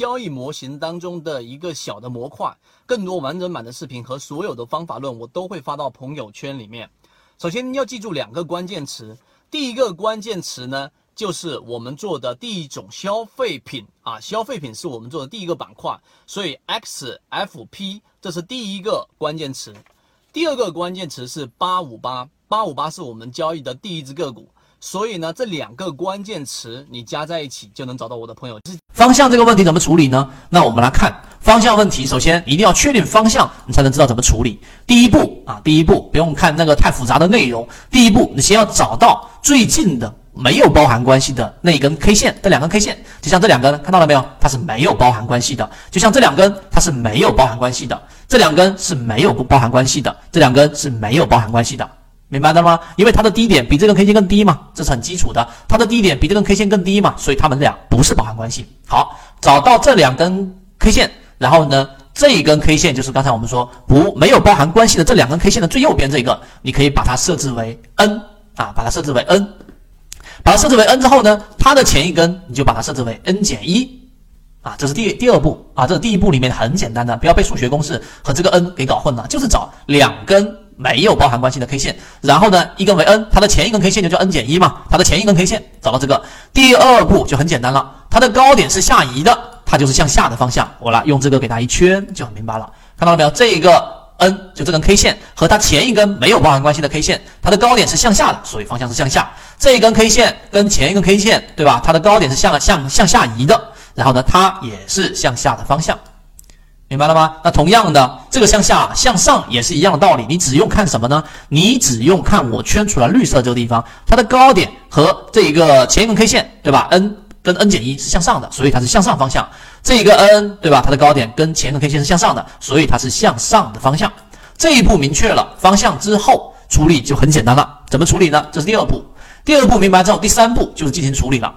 交易模型当中的一个小的模块。更多完整版的视频和所有的方法论，我都会发到朋友圈里面。首先要记住两个关键词，第一个关键词呢，就是我们做的第一种消费品啊，消费品是我们做的第一个板块，所以 XFP 这是第一个关键词。第二个关键词是八五八，八五八是我们交易的第一只个股。所以呢，这两个关键词你加在一起就能找到我的朋友。方向这个问题怎么处理呢？那我们来看方向问题，首先一定要确定方向，你才能知道怎么处理。第一步啊，第一步不用看那个太复杂的内容，第一步你先要找到最近的没有包含关系的那一根 K 线，这两根 K 线，就像这两根，看到了没有？它是没有包含关系的。就像这两根，它是没有包含关系的。这两根是没有不包含关系的。这两根是没有包含关系的。明白了吗？因为它的低点比这根 K 线更低嘛，这是很基础的。它的低点比这根 K 线更低嘛，所以它们俩不是包含关系。好，找到这两根 K 线，然后呢，这一根 K 线就是刚才我们说不没有包含关系的这两根 K 线的最右边这个，你可以把它设置为 N 啊，把它设置为 N，把它设置为 N 之后呢，它的前一根你就把它设置为 N 减一啊，这是第第二步啊，这是第一步里面很简单的，不要被数学公式和这个 N 给搞混了，就是找两根。没有包含关系的 K 线，然后呢，一根为 N，它的前一根 K 线就叫 N 减一嘛，它的前一根 K 线找到这个，第二步就很简单了，它的高点是下移的，它就是向下的方向，我来用这个给它一圈就很明白了，看到了没有？这一个 N 就这根 K 线和它前一根没有包含关系的 K 线，它的高点是向下的，所以方向是向下。这一根 K 线跟前一根 K 线，对吧？它的高点是向向向下移的，然后呢，它也是向下的方向。明白了吗？那同样的，这个向下向上也是一样的道理。你只用看什么呢？你只用看我圈出来绿色这个地方，它的高点和这一个前一根 K 线，对吧？N 跟 N 减一是向上的，所以它是向上方向。这一个 N 对吧？它的高点跟前一根 K 线是向上的，所以它是向上的方向。这一步明确了方向之后，处理就很简单了。怎么处理呢？这是第二步。第二步明白之后，第三步就是进行处理了。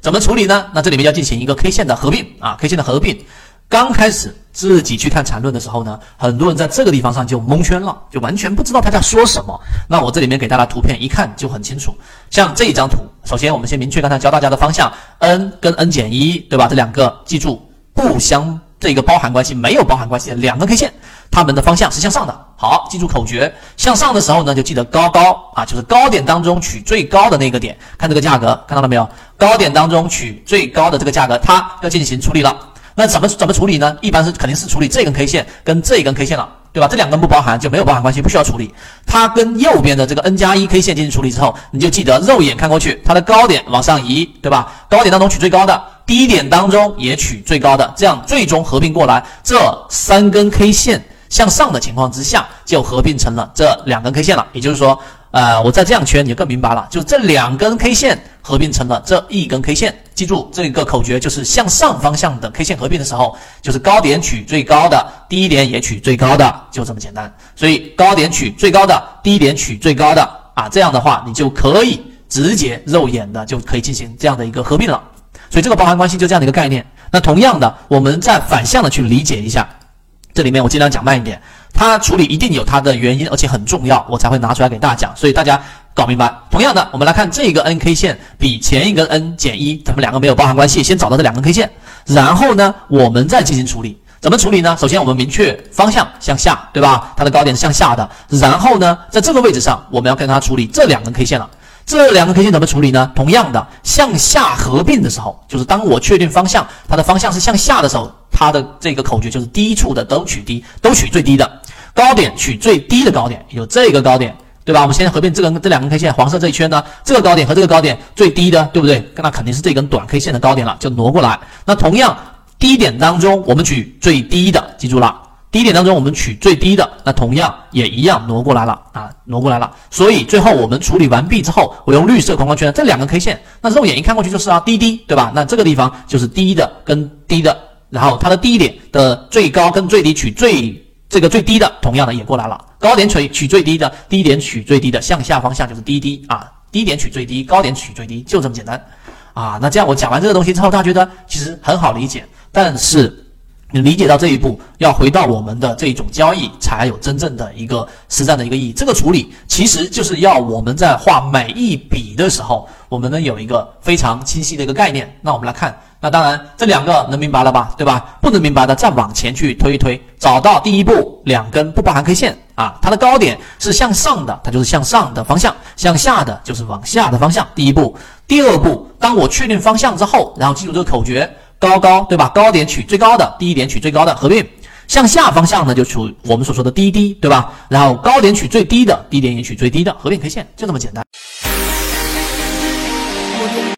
怎么处理呢？那这里面要进行一个 K 线的合并啊，K 线的合并。刚开始自己去看缠论的时候呢，很多人在这个地方上就蒙圈了，就完全不知道他在说什么。那我这里面给大家图片，一看就很清楚。像这一张图，首先我们先明确刚才教大家的方向，n 跟 n 减一，对吧？这两个记住不相这个包含关系，没有包含关系的两个 K 线，它们的方向是向上的。好，记住口诀，向上的时候呢，就记得高高啊，就是高点当中取最高的那个点，看这个价格，看到了没有？高点当中取最高的这个价格，它要进行处理了。那怎么怎么处理呢？一般是肯定是处理这根 K 线跟这根 K 线了，对吧？这两根不包含就没有包含关系，不需要处理。它跟右边的这个 N 加一 K 线进行处理之后，你就记得肉眼看过去，它的高点往上移，对吧？高点当中取最高的，低点当中也取最高的，这样最终合并过来，这三根 K 线向上的情况之下，就合并成了这两根 K 线了。也就是说。呃，我再这样圈，你就更明白了。就这两根 K 线合并成了这一根 K 线，记住这个口诀，就是向上方向的 K 线合并的时候，就是高点取最高的，低点也取最高的，就这么简单。所以高点取最高的，低点取最高的啊，这样的话你就可以直接肉眼的就可以进行这样的一个合并了。所以这个包含关系就这样的一个概念。那同样的，我们再反向的去理解一下，这里面我尽量讲慢一点。它处理一定有它的原因，而且很重要，我才会拿出来给大家讲。所以大家搞明白。同样的，我们来看这个 N K 线比前一根 N 减一，咱们两个没有包含关系。先找到这两根 K 线，然后呢，我们再进行处理。怎么处理呢？首先我们明确方向向下，对吧？它的高点是向下的。然后呢，在这个位置上，我们要跟它处理这两根 K 线了。这两个 K 线怎么处理呢？同样的，向下合并的时候，就是当我确定方向，它的方向是向下的时候，它的这个口诀就是低处的都取低，都取最低的。高点取最低的高点，有这个高点，对吧？我们先合并这根这两根 K 线，黄色这一圈呢，这个高点和这个高点最低的，对不对？那肯定是这根短 K 线的高点了，就挪过来。那同样低点当中，我们取最低的，记住了，低点当中我们取最低的，那同样也一样挪过来了啊，挪过来了。所以最后我们处理完毕之后，我用绿色框框圈这两根 K 线，那肉眼一看过去就是啊，低低，对吧？那这个地方就是低的跟低的，然后它的低点的最高跟最低取最。这个最低的，同样的也过来了。高点取取最低的，低点取最低的，向下方向就是低低啊。低点取最低，高点取最低，就这么简单啊。那这样我讲完这个东西之后，大家觉得其实很好理解。但是你理解到这一步，要回到我们的这种交易，才有真正的一个实战的一个意义。这个处理其实就是要我们在画每一笔的时候，我们能有一个非常清晰的一个概念。那我们来看，那当然这两个能明白了吧，对吧？不能明白的再往前去推一推，找到第一步两根不包含 K 线啊，它的高点是向上的，它就是向上的方向；向下的就是往下的方向。第一步，第二步，当我确定方向之后，然后记住这个口诀。高高对吧？高点取最高的，低点取最高的，合并向下方向呢，就取我们所说的低低对吧？然后高点取最低的，低点也取最低的，合并 K 线就这么简单。